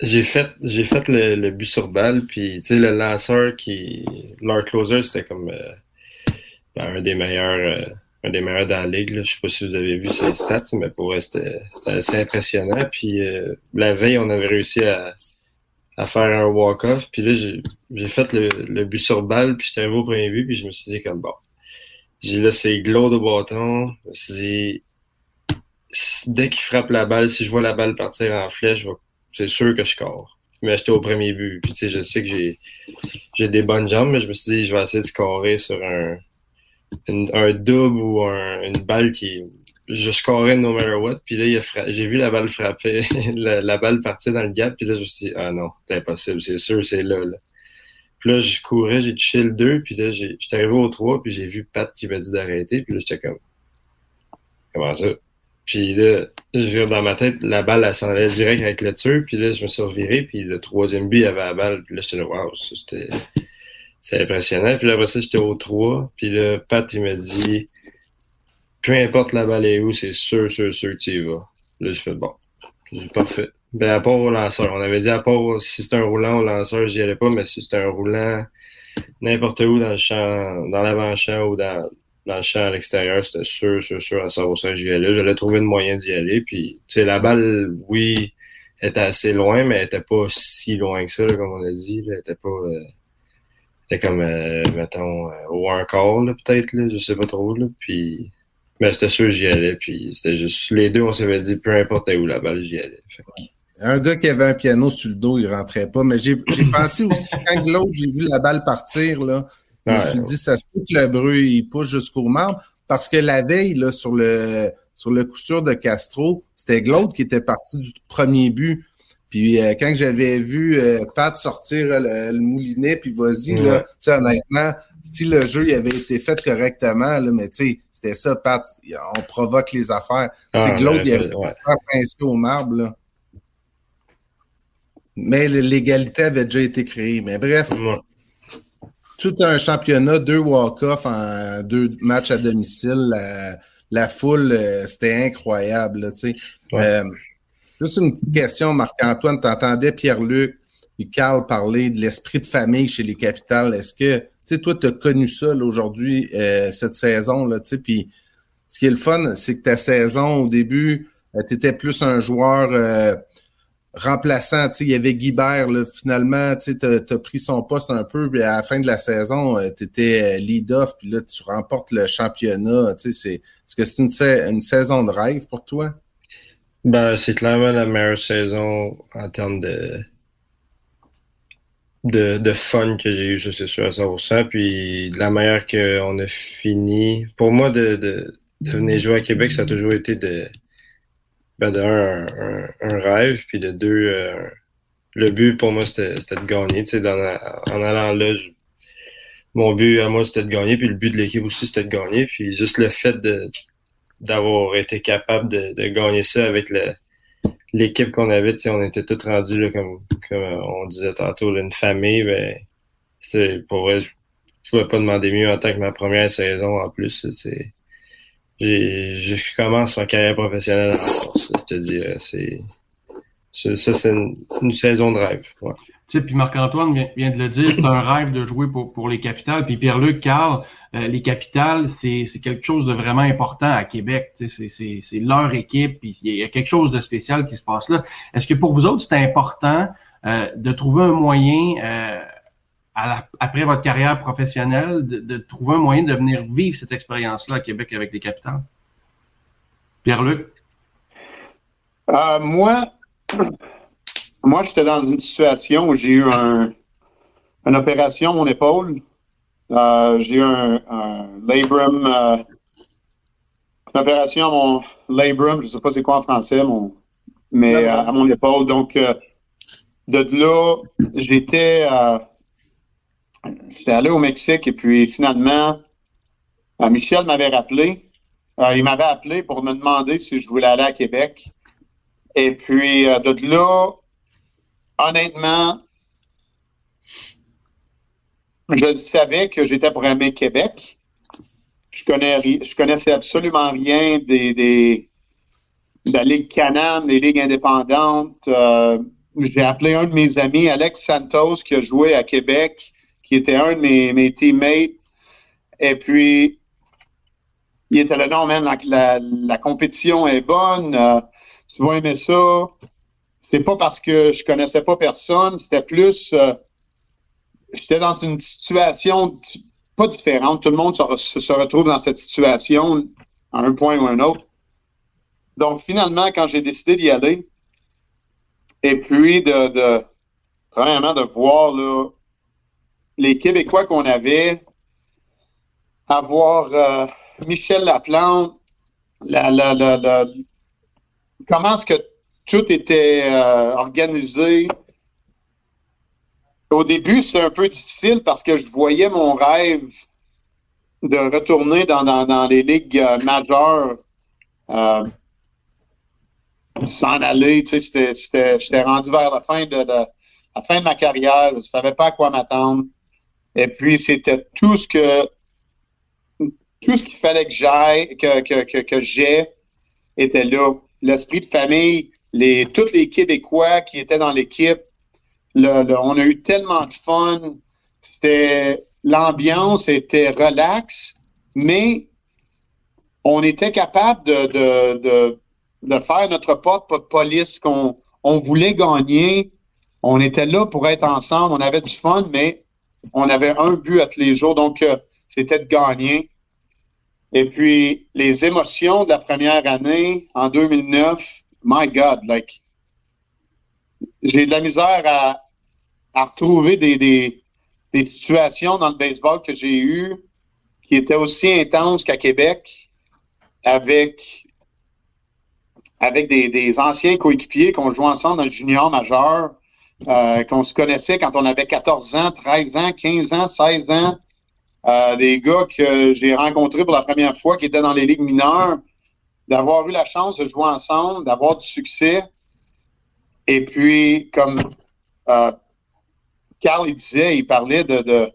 J'ai fait, j'ai fait le, le but sur balle, puis tu sais, le lanceur qui. Leur closer, c'était comme euh, ben, un des meilleurs. euh, un des meilleurs dans la ligue. Là. Je sais pas si vous avez vu ses stats, mais pour vrai, c'était assez impressionnant. Puis euh, la veille, on avait réussi à, à faire un walk-off. Puis là, j'ai j'ai fait le, le but sur balle, puis j'étais arrivé au premier but, puis je me suis dit comme bon. J'ai laissé glow de bâton. Dit dès qu'il frappe la balle, si je vois la balle partir en flèche, c'est sûr que je score. Mais j'étais au premier but. Puis tu sais, je sais que j'ai j'ai des bonnes jambes, mais je me suis dit je vais essayer de scorer sur un un double ou un- une balle qui je scorais no matter what. Puis là, fra- j'ai vu la balle frapper, la, la balle partir dans le gap. Puis là, je me suis dit ah non, c'est impossible, c'est sûr, c'est là, là. Puis là, je courais, j'ai touché le 2, puis là, j'étais arrivé au 3, puis j'ai vu Pat qui m'a dit d'arrêter, puis là, j'étais comme, comment ça? Puis là, je, dans ma tête, la balle, elle s'en allait direct avec le tir, puis là, je me suis reviré, puis le troisième but, il avait la balle, puis là, j'étais là, ça, c'était, c'est impressionnant. Puis là, après ça, j'étais au 3, puis là, Pat, il m'a dit, peu importe la balle est où, c'est sûr, sûr, sûr que tu y vas. Là, je fais, bon, J'ai Parfait. Ben, à part au lanceur. On avait dit à part si c'était un roulant au lanceur, j'y allais pas, mais si c'était un roulant n'importe où dans le champ, dans l'avant-champ ou dans, dans le champ à l'extérieur, c'était sûr, sûr, sûr, à 100% j'y allais. J'allais trouver une moyen d'y aller. Puis, tu sais, la balle, oui, était assez loin, mais elle était pas si loin que ça, là, comme on a dit. Là. Elle était pas. Euh, était comme, euh, mettons, euh, au un peut-être, là, je sais pas trop. Là. Puis. Mais c'était sûr j'y allais. Puis c'était juste. Les deux, on s'avait dit peu importe où la balle, j'y allais. Fait Un gars qui avait un piano sur le dos, il rentrait pas. Mais j'ai j'ai pensé aussi, quand l'autre, j'ai vu la balle partir, là, je me suis dit, ça se peut que le bruit, il pousse jusqu'au marbre. Parce que la veille, là, sur le, sur le coup sûr de Castro, c'était Glaude qui était parti du premier but. Puis euh, quand j'avais vu euh, Pat sortir euh, le, le moulinet, puis vas-y, là, tu sais, honnêtement, si le jeu il avait été fait correctement, là, mais tu sais, c'était ça, Pat, on provoque les affaires. Tu sais, Ah, Glaude, ouais, il avait ouais. pas pincé au marbre, là. Mais l'égalité avait déjà été créée. Mais bref, Ouais. tout un championnat, deux walk-off en deux matchs à domicile. La, la foule, euh, c'était incroyable. là. Ouais. Euh, juste une petite question, Marc-Antoine. Tu entendais Pierre-Luc et Carl parler de l'esprit de famille chez les capitales. Est-ce que, tu sais, toi, tu as connu ça aujourd'hui, euh, cette saison, là, tu sais, puis ce qui est le fun, c'est que ta saison, au début, tu étais plus un joueur euh, remplaçant. Il y avait Guibert, là, finalement, tu sais, as, pris son poste un peu, puis à la fin de la saison, tu étais lead-off, puis là, tu remportes le championnat. Est-ce que c'est une, une saison de rêve pour toi? Ben, c'est clairement la meilleure saison en termes de, de, de fun que j'ai eu, ça c'est sûr à 100%. Puis la meilleure qu'on a fini. Pour moi, de, de, de venir jouer à Québec, ça a toujours été de, ben, de un, un, rêve, puis de deux, euh, le but pour moi c'était de gagner. Tu sais, en allant là, je- mon but à moi c'était de gagner, puis le but de l'équipe aussi c'était de gagner. Puis juste le fait d'avoir été capable de, de gagner ça avec l'équipe qu'on avait, tu sais, on était tous rendus là, comme, comme on disait tantôt, là, une famille, ben pour vrai, je pouvais pas demander mieux en tant que ma première saison en plus. C'est je commence ma carrière professionnelle en force, je te dirais. C'est c'est- ça, c'est une, saison de rêve. Tu sais, puis Marc-Antoine vient, vient de le dire, c'est un rêve de jouer pour, pour les capitales. Puis Pierre-Luc, Carl, euh, les capitales, c'est quelque chose de vraiment important à Québec. Tu sais, c'est leur équipe, puis il y a quelque chose de spécial qui se passe là. Est-ce que pour vous autres, c'est important euh, de trouver un moyen, euh, à la- après votre carrière professionnelle, de, de trouver un moyen de venir vivre cette expérience-là à Québec avec les capitales? Pierre-Luc? Euh, moi, moi, j'étais dans une situation où j'ai eu un, une opération à mon épaule. Euh, j'ai eu un, un labrum, euh, une opération à mon labrum, je ne sais pas c'est quoi en français, mon, mais euh, à mon épaule. Donc, euh, de là, j'étais, euh, j'étais allé au Mexique et puis finalement, euh, Michel m'avait rappelé. Euh, il m'avait appelé pour me demander si je voulais aller à Québec. Et puis, euh, de là, honnêtement, je savais que j'étais pour aimer Québec. Je connais connaissais absolument rien des, de la Ligue Canam, des ligues indépendantes. J'ai appelé un de mes amis, Alex Santos, qui a joué à Québec, qui était un de mes, teammates. Et puis, il était là, non, man, la, la, compétition est bonne. euh, tu vas aimer ça. C'est pas parce que je connaissais pas personne, c'était plus. euh, J'étais dans une situation pas différente. Tout le monde se, se- retrouve dans cette situation à un point ou un autre. Donc, finalement, quand j'ai décidé d'y aller, et puis de, de premièrement, de voir là, les Québécois qu'on avait, avoir euh, Michel Laplante, la, la, la, comment est-ce que tout était euh, organisé? Au début, c'est un peu difficile parce que je voyais mon rêve de retourner dans, dans, les ligues euh, majeures, s'en aller. Tu sais, j'étais rendu vers la fin de- la fin de ma carrière. Je ne savais pas à quoi m'attendre. Et puis, c'était tout ce que tout ce qu'il fallait que j'aille, que, que, que, que j'ai, était là. L'esprit de famille, les, tous les Québécois qui étaient dans l'équipe. Le- le- on a eu tellement de fun. C'était l'ambiance était relaxe, mais on était capable de, de, de, de faire notre propre police qu'on on voulait gagner. On était là pour être ensemble. On avait du fun, mais on avait un but à tous les jours. Donc, euh, c'était de gagner. Et puis, les émotions de la première année, en 2009, my God, like, j'ai de la misère à, à retrouver des, des, des situations dans le baseball que j'ai eues qui étaient aussi intenses qu'à Québec avec, avec des, des anciens coéquipiers qu'on jouait ensemble dans le junior majeur, euh, qu'on se connaissait quand on avait 14 ans, 13 ans, 15 ans, 16 ans. Euh, des gars que j'ai rencontrés pour la première fois qui étaient dans les ligues mineures, d'avoir eu la chance de jouer ensemble, d'avoir du succès. Et puis, comme euh, Carl il disait, il parlait de, de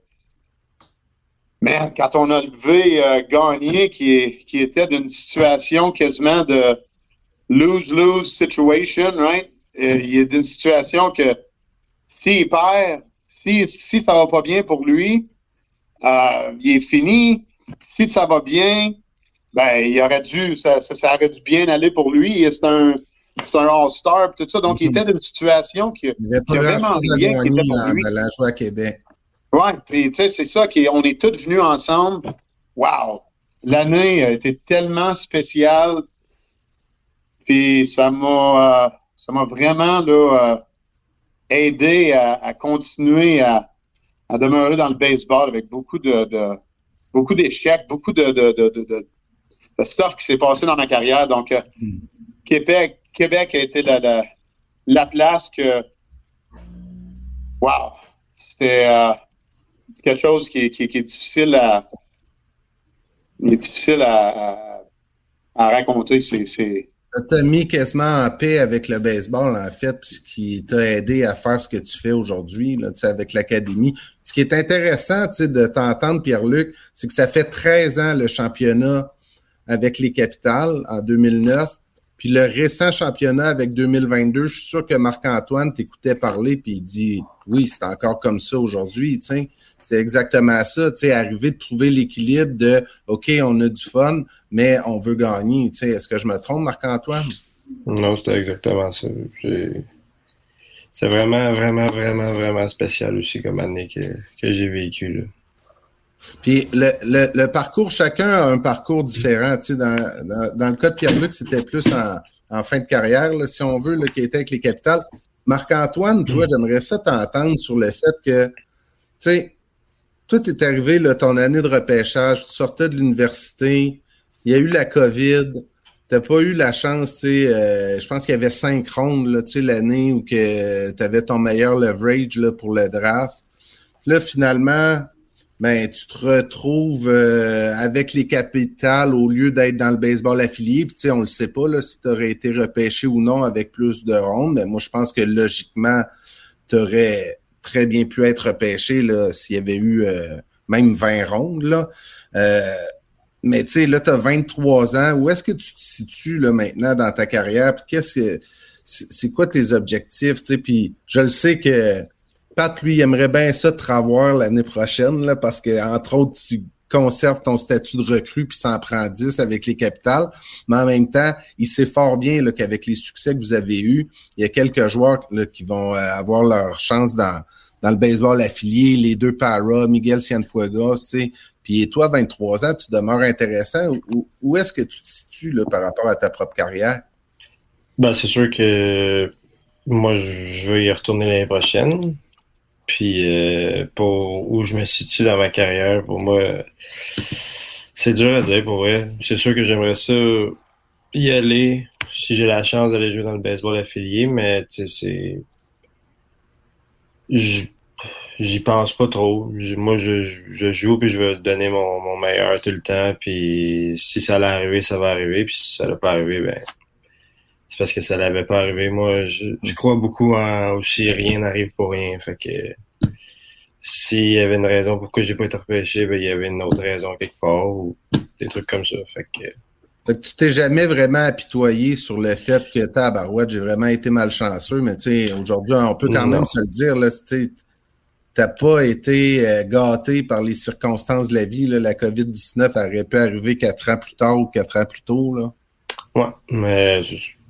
quand on a levé euh, Gagné, qui était d'une situation quasiment de lose-lose situation, right? Euh, il est d'une situation que s'il perd, si, si ça va pas bien pour lui, euh, il est fini. Si ça va bien, ben, il aurait dû, ça, ça, ça aurait dû bien aller pour lui. C'est un, c'est un All-Star, tout ça. Donc, il était d'une situation qui, Il avait qui vraiment rien qui était pour lui. allant jouer à Québec. Ouais, puis tu sais, c'est ça qui on est tous venus ensemble. Wow! L'année a été tellement spéciale. Puis ça m'a euh, ça m'a vraiment là, euh, aidé à, à continuer à, à demeurer dans le baseball avec beaucoup de, de beaucoup d'échecs, beaucoup de, de, de, de, stuff qui s'est passé dans ma carrière. Donc euh, Québec, Québec a été la, la, la place que Wow! C'était euh, quelque chose qui, est- qui, est- qui est difficile à est difficile à, à, à raconter. C'est, t'a mis quasiment en paix avec le baseball, en fait, ce qui t'a aidé à faire ce que tu fais aujourd'hui, là, avec l'Académie. Ce qui est intéressant, de t'entendre, Pierre-Luc, c'est que ça fait 13 ans le championnat avec les Capitales en 2009. Puis le récent championnat avec 2022, je suis sûr que Marc-Antoine t'écoutait parler, puis il dit oui, c'est encore comme ça aujourd'hui. C'est exactement ça, arriver de trouver l'équilibre de OK, on a du fun, mais on veut gagner. Est-ce que je me trompe, Marc-Antoine? Non, c'était exactement ça. C'est vraiment, vraiment, vraiment, vraiment spécial aussi comme année que, que j'ai vécu. Puis le, le, le parcours, chacun a un parcours différent. Tu sais, dans, dans, dans le cas de Pierre-Luc, c'était plus en, en fin de carrière, là, si on veut, là, qui était avec les capitales. Marc-Antoine, toi, j'aimerais ça t'entendre sur le fait que, tu sais, toi, t'es arrivé, là, ton année de repêchage, tu sortais de l'université, il y a eu la COVID, t'as pas eu la chance, tu sais, euh, je pense qu'il y avait cinq rondes, là, tu sais, l'année où que t'avais ton meilleur leverage, là, pour le draft. Là, finalement, ben, tu te retrouves euh, avec les capitales au lieu d'être dans le baseball affilié. Puis, tu sais, on le sait pas là, si tu aurais été repêché ou non avec plus de rondes. Mais moi, je pense que logiquement, tu aurais très bien pu être repêché s'il y avait eu euh, même 20 rondes. Là. Euh, mais tu sais, là, tu as 23 ans. Où est-ce que tu te situes là, maintenant dans ta carrière? Qu'est-ce que c'est quoi tes objectifs? Puis je le sais que Pat, lui, il aimerait bien ça te revoir l'année prochaine, là, parce que, entre autres, tu conserves ton statut de recrue puis s'en prend 10 avec les capitales. Mais en même temps, il sait fort bien qu'avec les succès que vous avez eus, il y a quelques joueurs là, qui vont euh, avoir leur chance dans, dans le baseball affilié, les deux para, Miguel Cienfuegos, tu sais. Puis toi, 23 ans, tu demeures intéressant. Où, est-ce que tu te situes là, par rapport à ta propre carrière? Ben, c'est sûr que moi, je je veux y retourner l'année prochaine. Puis, euh, pour où je me situe dans ma carrière, pour moi, c'est dur à dire pour vrai. C'est sûr que j'aimerais ça y aller si j'ai la chance d'aller jouer dans le baseball affilié, mais tu sais, c'est. J'y pense pas trop. Moi, je, je joue puis je veux donner mon, mon meilleur tout le temps. Puis si ça allait arriver, ça va arriver. Puis si ça n'a pas arrivé, ben c'est parce que ça l'avait pas arrivé. Moi, je, je crois beaucoup en aussi rien n'arrive pour rien. Fait que s'il y avait une raison pourquoi j'ai pas été repêché, ben il y avait une autre raison quelque part ou des trucs comme ça. Fait que Fait que tu t'es jamais vraiment apitoyé sur le fait que tabarouette, j'ai vraiment été malchanceux, mais tu sais, aujourd'hui, on peut quand Non. même se le dire, là, tu t'as pas été euh, gâté par les circonstances de la vie, là. La COVID-19 aurait pu arriver quatre ans plus tard ou quatre ans plus tôt, là. Ouais, mais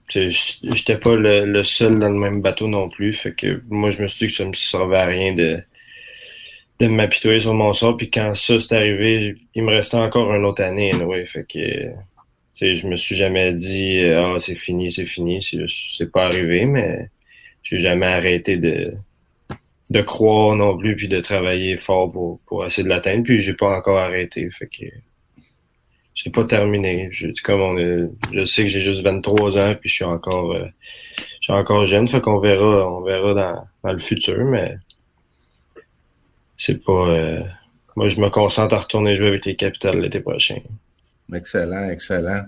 j'étais pas le, seul dans le même bateau non plus. Fait que moi, je me suis dit que ça me servait à rien de, de m'apitoyer sur mon sort. Puis quand ça s'est arrivé, il me restait encore une autre année. anyway. fait que je me suis jamais dit ah c'est fini, c'est fini. C'est pas arrivé, mais j'ai jamais arrêté de de croire non plus puis de travailler fort pour, pour essayer de l'atteindre. Puis j'ai pas encore arrêté. Fait que c'est pas terminé. Je, comme on est- je sais que j'ai juste 23 ans puis je suis encore euh, je suis encore jeune, fait qu'on verra, on verra dans, dans le futur, mais c'est pas euh, moi je me concentre à retourner jouer avec les Capitals l'été prochain. Excellent, excellent.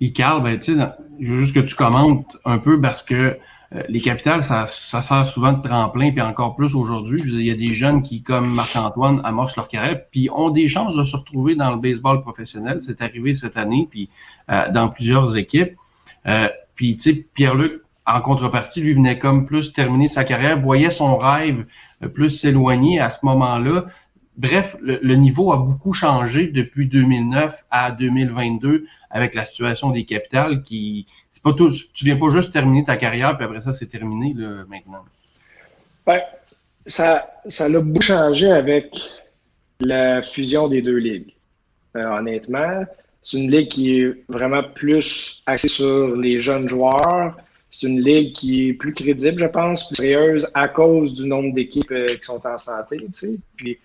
Et Carl, ben, tu sais, dans- je veux juste que tu commentes un peu parce que euh, les capitales, ça, ça sert souvent de tremplin, puis encore plus aujourd'hui. Il y a des jeunes qui, comme Marc-Antoine, amorcent leur carrière, puis ont des chances de se retrouver dans le baseball professionnel. C'est arrivé cette année, puis euh, dans plusieurs équipes. Euh, puis, tu sais, Pierre-Luc, en contrepartie, lui venait comme plus terminer sa carrière, voyait son rêve euh, plus s'éloigner à ce moment-là. Bref, le, le niveau a beaucoup changé depuis 2009 à 2022 avec la situation des capitales qui c'est pas tout tu viens pas juste terminer ta carrière puis après ça c'est terminé là maintenant. Ben, ça, ça l'a beaucoup changé avec la fusion des deux ligues. Euh, honnêtement, c'est une ligue qui est vraiment plus axée sur les jeunes joueurs. C'est une ligue qui est plus crédible, je pense, plus sérieuse à cause du nombre d'équipes euh, qui sont en santé. Puis,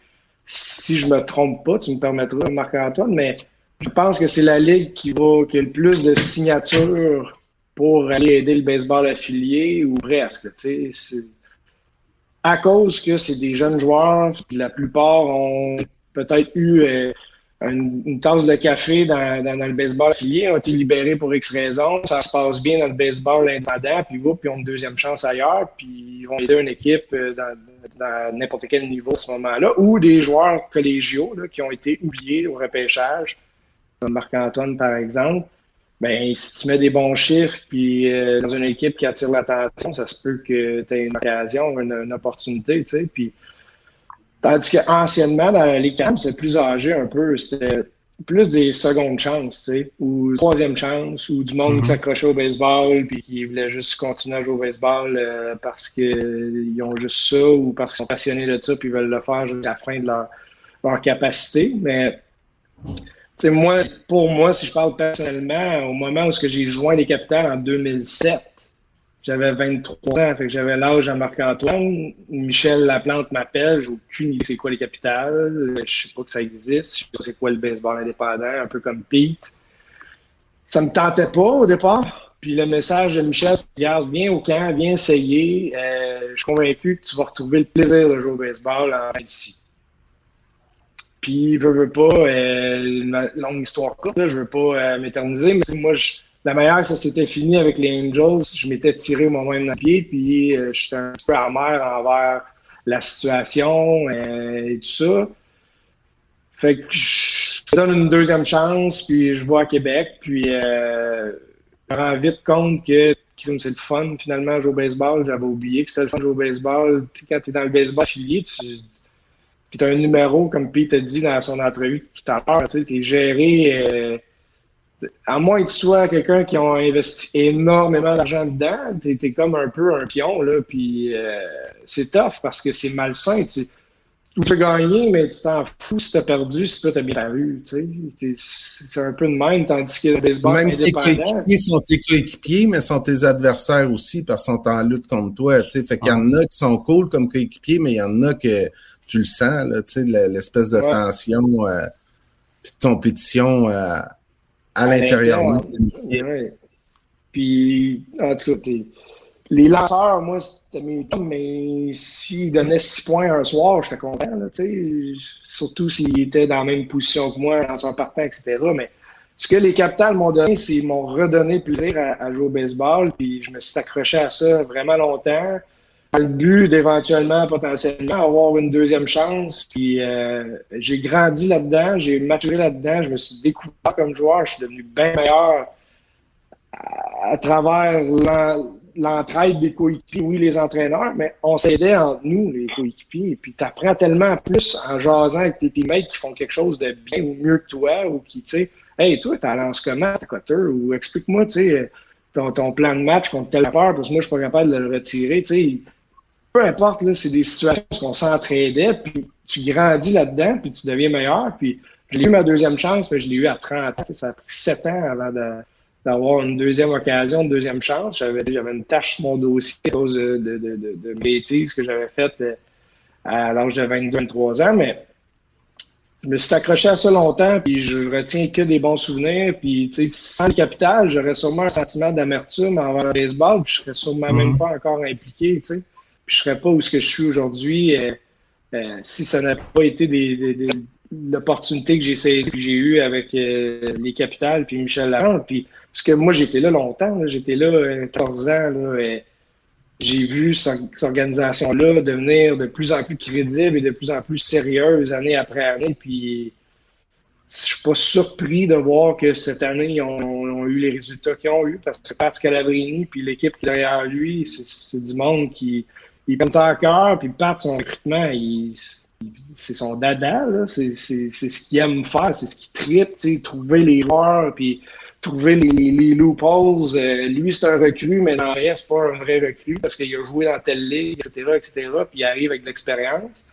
si je me trompe pas, tu me permettras, Marc-Antoine, mais je pense que c'est la ligue qui va qui a le plus de signatures pour aller aider le baseball affilié ou presque. À cause que c'est des jeunes joueurs, la plupart ont peut-être eu euh, une, tasse de café dans, dans, le baseball affilié, ont été libérés pour X raisons, ça se passe bien dans le baseball indépendant, puis ils ont une deuxième chance ailleurs, puis ils vont aider une équipe euh, dans, dans n'importe quel niveau à ce moment-là, ou des joueurs collégiaux là, qui ont été oubliés au repêchage, comme Marc-Antoine par exemple. Ben, si tu mets des bons chiffres, puis euh, dans une équipe qui attire l'attention, ça se peut que tu aies une occasion, une, une opportunité, tu sais. Puis, tandis qu'anciennement, dans la Ligue Camp, c'est plus âgé un peu. C'était plus des secondes chances, tu sais, ou troisième chance, ou du monde Mhm. qui s'accrochait au baseball, puis qui voulait juste continuer à jouer au baseball euh, parce qu'ils ont juste ça, ou parce qu'ils sont passionnés de ça, puis ils veulent le faire jusqu'à la fin de leur, leur capacité. Mais tu sais, moi, pour moi, si je parle personnellement, au moment où j'ai joint les Capitales en 2007, j'avais 23 ans, fait que j'avais l'âge à Marc-Antoine. Michel Laplante m'appelle, j'ai aucune idée c'est quoi les Capitales, je sais pas que ça existe, je sais pas c'est quoi le baseball indépendant, un peu comme Pete. Ça me tentait pas au départ. Puis le message de Michel, c'est regarde, viens au camp, viens essayer. Euh, je suis convaincu que tu vas retrouver le plaisir de jouer au baseball en ici. Puis, veux, veux pas, euh, ma longue histoire courte, je veux pas euh, m'éterniser, mais moi, je, la manière que ça s'était fini avec les Angels, je m'étais tiré moi-même dans le pied, puis euh, j'étais un petit peu amer envers la situation euh, et tout ça. Fait que je donne une deuxième chance, puis je vais à Québec, puis euh, je me rends vite compte que c'est le fun finalement jouer au baseball. J'avais oublié que c'était le fun de jouer au baseball. Puis quand tu es dans le baseball affilié, tu es un numéro, comme Pete a dit dans son entrevue tout à l'heure. Tu es géré. Euh, à moins que tu sois quelqu'un qui a investi énormément d'argent dedans, tu es, comme un peu un pion. Là, puis euh, c'est tough parce que c'est malsain. Tu, tu as gagné, mais tu t'en fous si tu as perdu, si toi tu as bien paru. C'est un peu de même, tandis que le baseball Même tes coéquipiers sont tes coéquipiers, mais sont tes adversaires aussi parce qu'ils sont en lutte contre toi. T'sais. Fait qu'il y en a qui sont cool comme coéquipiers, mais il y en a que tu le sens, l'espèce de ouais. tension euh, puis de compétition euh, à, à l'intérieur. Ouais. Puis, en tout cas, les lanceurs, moi, c'était mes tours, mais s'ils donnaient 6 points un soir, j'étais content, là, surtout s'ils étaient dans la même position que moi, lanceur partant, etc. Mais ce que les capitales m'ont donné, c'est qu'ils m'ont redonné plaisir à, à, jouer au baseball, puis je me suis accroché à ça vraiment longtemps. Le but d'éventuellement, potentiellement, avoir une deuxième chance. Puis euh, j'ai grandi là-dedans, j'ai maturé là-dedans, je me suis découvert comme joueur, je suis devenu bien meilleur à, travers l'en- l'entraide des coéquipiers, oui, les entraîneurs, mais on s'aidait entre nous, les coéquipiers. Et puis tu apprends tellement plus en jasant avec tes teammates qui font quelque chose de bien ou mieux que toi, ou qui, tu sais, hey, toi, t'as lance comment, ta cutter, ou explique-moi, tu sais, ton, ton plan de match contre telle peur, parce que moi, je suis pas capable de le retirer, tu sais peu importe, là, c'est des situations où on s'entraidait, puis tu grandis là-dedans, puis tu deviens meilleur. Puis je l'ai eu ma deuxième chance, mais je l'ai eu à 30 ans. Ça a pris 7 ans avant de- d'avoir une deuxième occasion, une deuxième chance. J'avais j'avais une tâche sur mon dossier à cause de, de, de, de- de bêtises que j'avais faites euh, à l'âge de 22-23 ans, mais je me suis accroché à ça longtemps, puis je retiens que des bons souvenirs. Puis, tu sais, sans le capital, j'aurais sûrement un sentiment d'amertume envers le baseball, puis je serais sûrement même pas encore impliqué, tu sais. Puis je serais pas où ce que je suis aujourd'hui euh, euh, si ça n'a pas été l'opportunité que j'ai saisie, que j'ai eue avec euh, les capitales puis Michel Larente. Puis parce que moi j'étais là longtemps, j'étais là euh, 14 ans. Là, j'ai vu ce- cette organisation-là devenir de plus en plus crédible et de plus en plus sérieuse année après année. Puis je suis pas surpris de voir que cette année, ils ont, eu les résultats qu'ils ont eu parce que Pat Scalabrini puis l'équipe derrière lui, c'est du monde qui ils prennent ça à cœur, puis Pat, son recrutement, il- c'est son dada. C'est, ce qu'il aime faire, c'est ce qu'il tripe, trouver les joueurs, puis trouver les, les loopholes. Euh, lui, c'est un recrue, mais dans rien, c'est pas un vrai recrue parce qu'il a joué dans telle ligue, etc., etc., puis il arrive avec de l'expérience.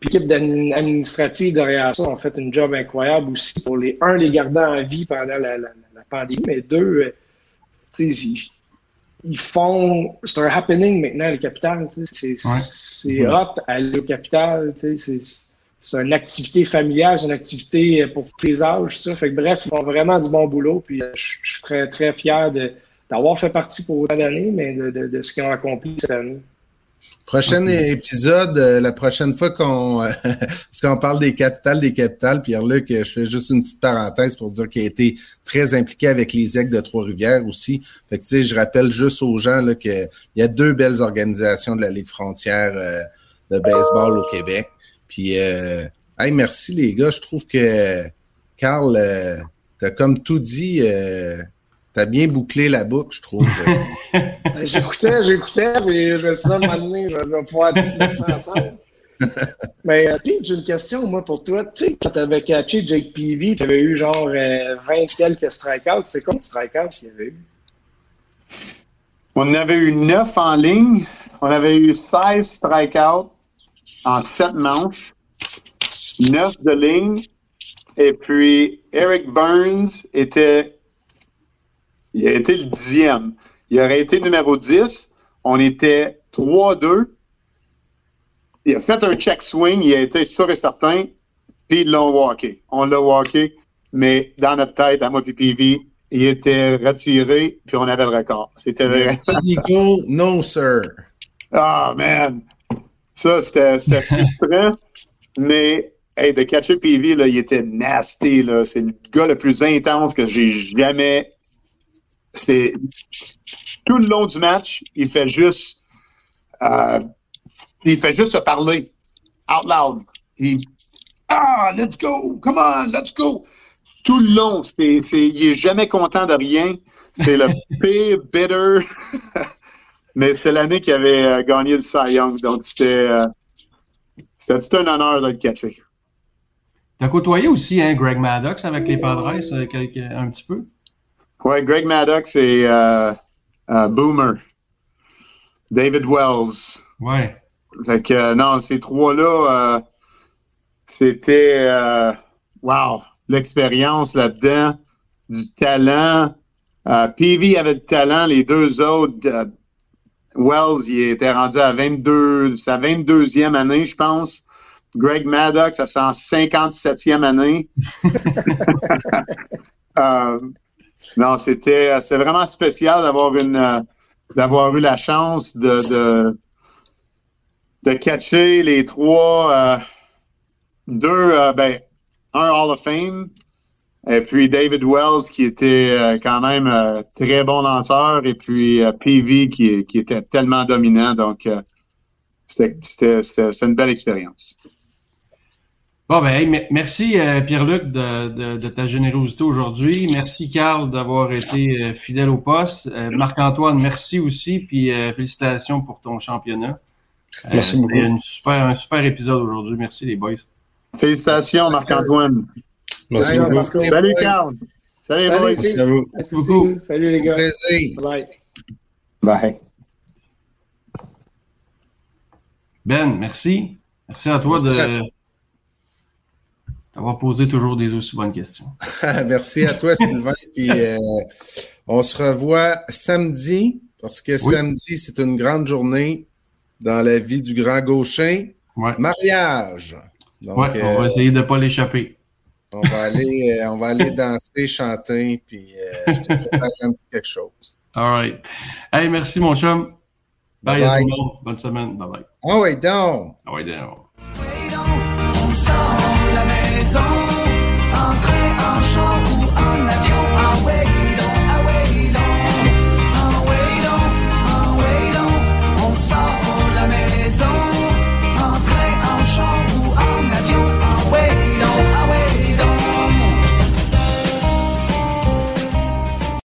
Puis l'équipe administrative derrière ça ont fait une job incroyable aussi pour les, un, les garder en vie pendant la, pandémie, mais deux, euh, ils, ils font. C'est un happening maintenant, le capital. tu sais. C'est Ouais. hot aller au capital. tu sais. C'est une activité familiale, c'est une activité pour tous les âges. Ça. Fait que, bref, ils font vraiment du bon boulot. Puis euh, je je suis très, très fier d'avoir fait partie pour autant d'années, mais de, de- de ce qu'ils ont accompli cette année. Prochain épisode, euh, la prochaine fois qu'on euh, parce qu'on parle des capitales, des capitales, Pierre-Luc, euh, je fais juste une petite parenthèse pour dire qu'il a été très impliqué avec les aigles de Trois-Rivières aussi. Fait que tu sais, je rappelle juste aux gens là qu'il y a deux belles organisations de la Ligue frontière euh, de baseball au Québec. Puis euh, hey, merci les gars, je trouve que Carl, euh, t'as comme tout dit, euh, t'as bien bouclé la boucle, je trouve. Ben, J'écoutais, j'écoutais, puis je un moment donné, je vais pouvoir mettre ça ensemble. Mais euh, puis j'ai une question, moi, pour toi. Tu sais, quand tu avais catché Jake Peavy, tu avais eu genre euh, 20 quelques strikeouts. C'est combien de strikeouts qu'il y avait eu? On en avait eu 9 en ligne. On avait eu 16 strikeouts en 7 manches. 9 de ligne. Et puis, Eric Burns était. Il a été le dixième. Il aurait été numéro 10. On était 3-2. Il a fait un check swing. Il a été sûr et certain. Puis ils l'ont walké. On l'a walké. Mais dans notre tête, à moi et PV, il était retiré. Puis on avait le record. C'était vrai. Nico, no sir. Ah, man! Ça, c'était frustrant. Mais, hey, de catcher PV, là, il était nasty, là. C'est le gars le plus intense que j'ai jamais. C'est. Tout le long du match, il fait juste. euh, il fait juste se parler. Out loud. Il. Ah, let's go! Come on, let's go! Tout le long, c'est, c'est, il est jamais content de rien. C'est le pire bitter. Mais c'est l'année qu'il avait euh, gagné le Cy Young, donc c'était, euh, c'était tout un honneur de le catcher. T'as côtoyé aussi hein, Greg Maddox avec les Padres un petit peu? Ouais, Greg Maddox et euh, euh, Boomer. David Wells. Ouais. Fait que, euh, non, ces trois-là, c'était, wow, l'expérience là-dedans, du talent. Peavy avait du talent, les deux autres, Wells, il était rendu à 22, sa 22e année, je pense. Greg Maddox à sa 57e année. Euh, non, c'était c'est vraiment spécial d'avoir une euh, d'avoir eu la chance de, de, de catcher les trois euh, deux euh, ben un Hall of Fame et puis David Wells qui était euh, quand même euh, très bon lanceur et puis euh, PV qui, qui était tellement dominant donc euh, c'était une belle expérience. Bon, ben, hey, me- merci euh, Pierre-Luc de, de- de ta générosité aujourd'hui. Merci Carl d'avoir été euh, fidèle au poste. Euh, Marc-Antoine, merci aussi, puis euh, félicitations pour ton championnat. Euh, Merci beaucoup. une super, un super épisode aujourd'hui. Merci les boys. Félicitations, Marc-Antoine. Merci beaucoup. Salut, Carl. Salut, Salut. boys. Merci à vous. Merci beaucoup. Salut les gars. Plaisir. Bye. Bye. Ben, merci. Merci à toi Merci de d'avoir posé toujours des aussi bonnes questions. Merci à toi, Sylvain. Puis, euh, on se revoit samedi, parce que Oui. samedi, c'est une grande journée dans la vie du grand gauchin. Ouais. Mariage. Donc, ouais, on va euh, essayer de ne pas l'échapper. on va aller, euh, on va aller danser, chanter, puis je te prépare un petit quelque chose. All right. Hey, merci mon chum. Bye, Bye bye. Bonne semaine. Bye bye. Ah oui, donc! Ah. Wait on, on sort